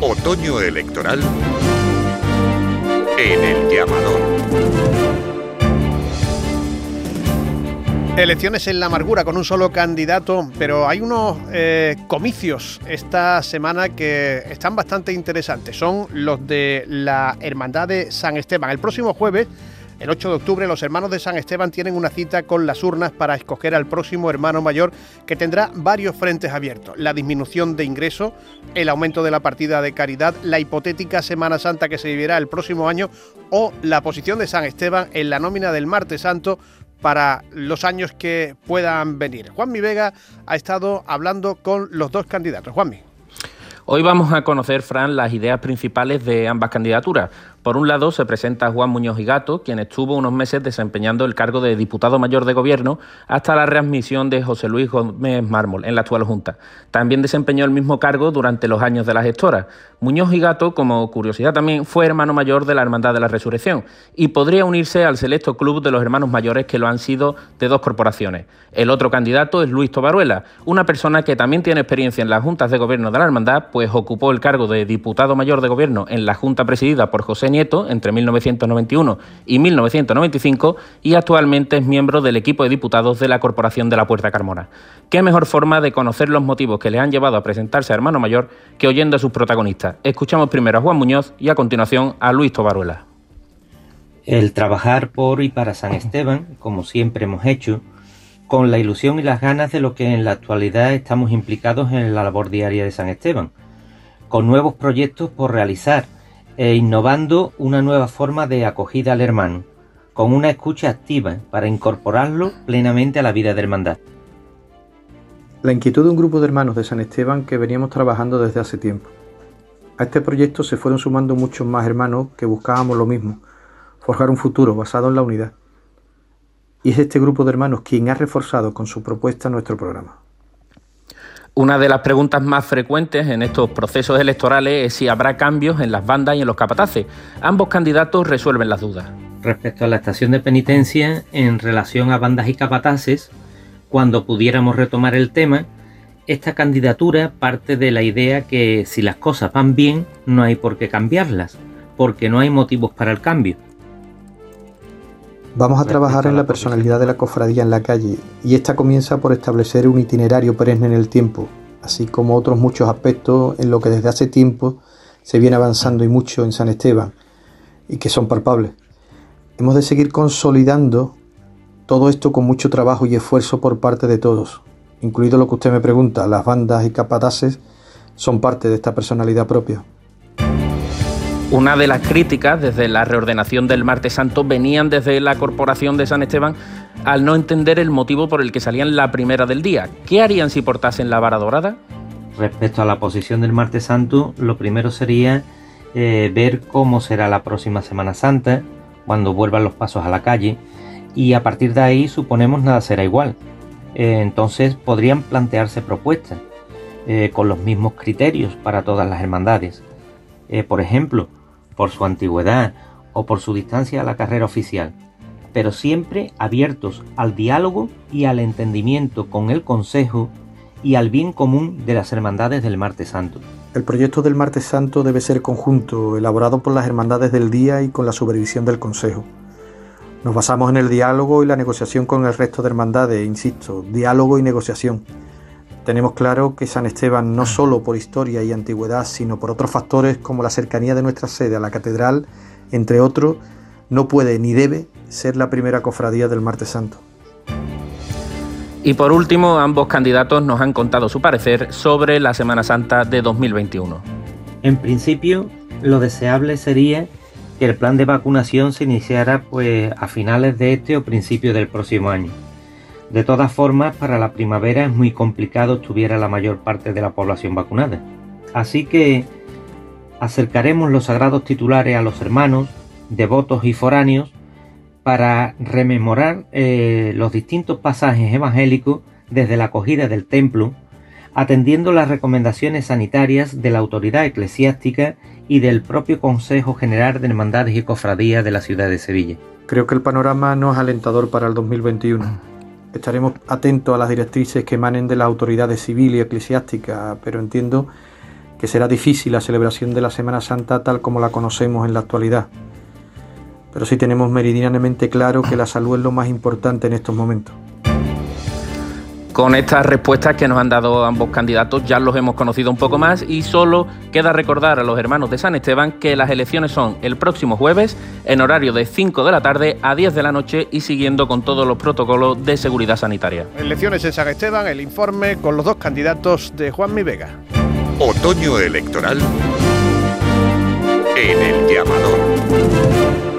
Otoño electoral en el llamador. Elecciones en la amargura con un solo candidato, pero hay unos eh, comicios esta semana que están bastante interesantes. Son los de la Hermandad de San Esteban. El próximo jueves el 8 de octubre los hermanos de San Esteban tienen una cita con las urnas para escoger al próximo hermano mayor que tendrá varios frentes abiertos. La disminución de ingresos, el aumento de la partida de caridad, la hipotética Semana Santa que se vivirá el próximo año o la posición de San Esteban en la nómina del Martes Santo para los años que puedan venir. Juanmi Vega ha estado hablando con los dos candidatos. Juanmi. Hoy vamos a conocer, Fran, las ideas principales de ambas candidaturas. Por un lado, se presenta Juan Muñoz y Gato, quien estuvo unos meses desempeñando el cargo de diputado mayor de gobierno hasta la readmisión de José Luis Gómez Mármol en la actual Junta. También desempeñó el mismo cargo durante los años de la gestora. Muñoz y Gato, como curiosidad también, fue hermano mayor de la Hermandad de la Resurrección y podría unirse al selecto club de los hermanos mayores que lo han sido de dos corporaciones. El otro candidato es Luis Tobaruela, una persona que también tiene experiencia en las juntas de gobierno de la Hermandad, pues ocupó el cargo de diputado mayor de gobierno en la Junta presidida por José Nieto entre 1991 y 1995 y actualmente es miembro del equipo de diputados de la Corporación de la Puerta Carmona. ¿Qué mejor forma de conocer los motivos que le han llevado a presentarse a hermano mayor que oyendo a sus protagonistas? Escuchamos primero a Juan Muñoz y a continuación a Luis Tobaruela. El trabajar por y para San Esteban, como siempre hemos hecho, con la ilusión y las ganas de lo que en la actualidad estamos implicados en la labor diaria de San Esteban, con nuevos proyectos por realizar e innovando una nueva forma de acogida al hermano, con una escucha activa para incorporarlo plenamente a la vida de hermandad. La inquietud de un grupo de hermanos de San Esteban que veníamos trabajando desde hace tiempo. A este proyecto se fueron sumando muchos más hermanos que buscábamos lo mismo, forjar un futuro basado en la unidad. Y es este grupo de hermanos quien ha reforzado con su propuesta nuestro programa. Una de las preguntas más frecuentes en estos procesos electorales es si habrá cambios en las bandas y en los capataces. Ambos candidatos resuelven las dudas. Respecto a la estación de penitencia, en relación a bandas y capataces, cuando pudiéramos retomar el tema, esta candidatura parte de la idea que si las cosas van bien, no hay por qué cambiarlas, porque no hay motivos para el cambio. Vamos a trabajar en la personalidad de la cofradía en la calle y esta comienza por establecer un itinerario perenne en el tiempo, así como otros muchos aspectos en lo que desde hace tiempo se viene avanzando y mucho en San Esteban y que son palpables. Hemos de seguir consolidando todo esto con mucho trabajo y esfuerzo por parte de todos, incluido lo que usted me pregunta, las bandas y capataces son parte de esta personalidad propia. Una de las críticas desde la reordenación del Martes Santo venían desde la Corporación de San Esteban al no entender el motivo por el que salían la primera del día. ¿Qué harían si portasen la vara dorada? Respecto a la posición del Martes Santo, lo primero sería eh, ver cómo será la próxima Semana Santa, cuando vuelvan los pasos a la calle, y a partir de ahí suponemos nada será igual. Eh, entonces podrían plantearse propuestas eh, con los mismos criterios para todas las hermandades. por ejemplo, por su antigüedad o por su distancia a la carrera oficial, pero siempre abiertos al diálogo y al entendimiento con el Consejo y al bien común de las hermandades del Martes Santo. El proyecto del Martes Santo debe ser conjunto, elaborado por las hermandades del día y con la supervisión del Consejo. Nos basamos en el diálogo y la negociación con el resto de hermandades, insisto, diálogo y negociación tenemos claro que San Esteban, no solo por historia y antigüedad, sino por otros factores como la cercanía de nuestra sede a la catedral, entre otros, no puede ni debe ser la primera cofradía del Martes Santo. Y por último, ambos candidatos nos han contado su parecer sobre la Semana Santa de 2021. En principio, lo deseable sería que el plan de vacunación se iniciara pues a finales de este o principios del próximo año de todas formas, para la primavera es muy complicado estuviera la mayor parte de la población vacunada. Así que acercaremos los sagrados titulares a los hermanos, devotos y foráneos para rememorar eh, los distintos pasajes evangélicos desde la acogida del templo, atendiendo las recomendaciones sanitarias de la autoridad eclesiástica y del propio Consejo General de Hermandades y Cofradías de la ciudad de Sevilla. Creo que el panorama no es alentador para el 2021 Estaremos atentos a las directrices que emanen de las autoridades civil y eclesiásticas, pero entiendo que será difícil la celebración de la Semana Santa tal como la conocemos en la actualidad. Pero sí tenemos meridianamente claro que la salud es lo más importante en estos momentos. Con estas respuestas que nos han dado ambos candidatos ya los hemos conocido un poco más y solo queda recordar a los hermanos de San Esteban que las elecciones son el próximo jueves en horario de 5 de la tarde a 10 de la noche y siguiendo con todos los protocolos de seguridad sanitaria. Elecciones en San Esteban, el informe con los dos candidatos de Juan Mi Vega. Otoño electoral en el llamador.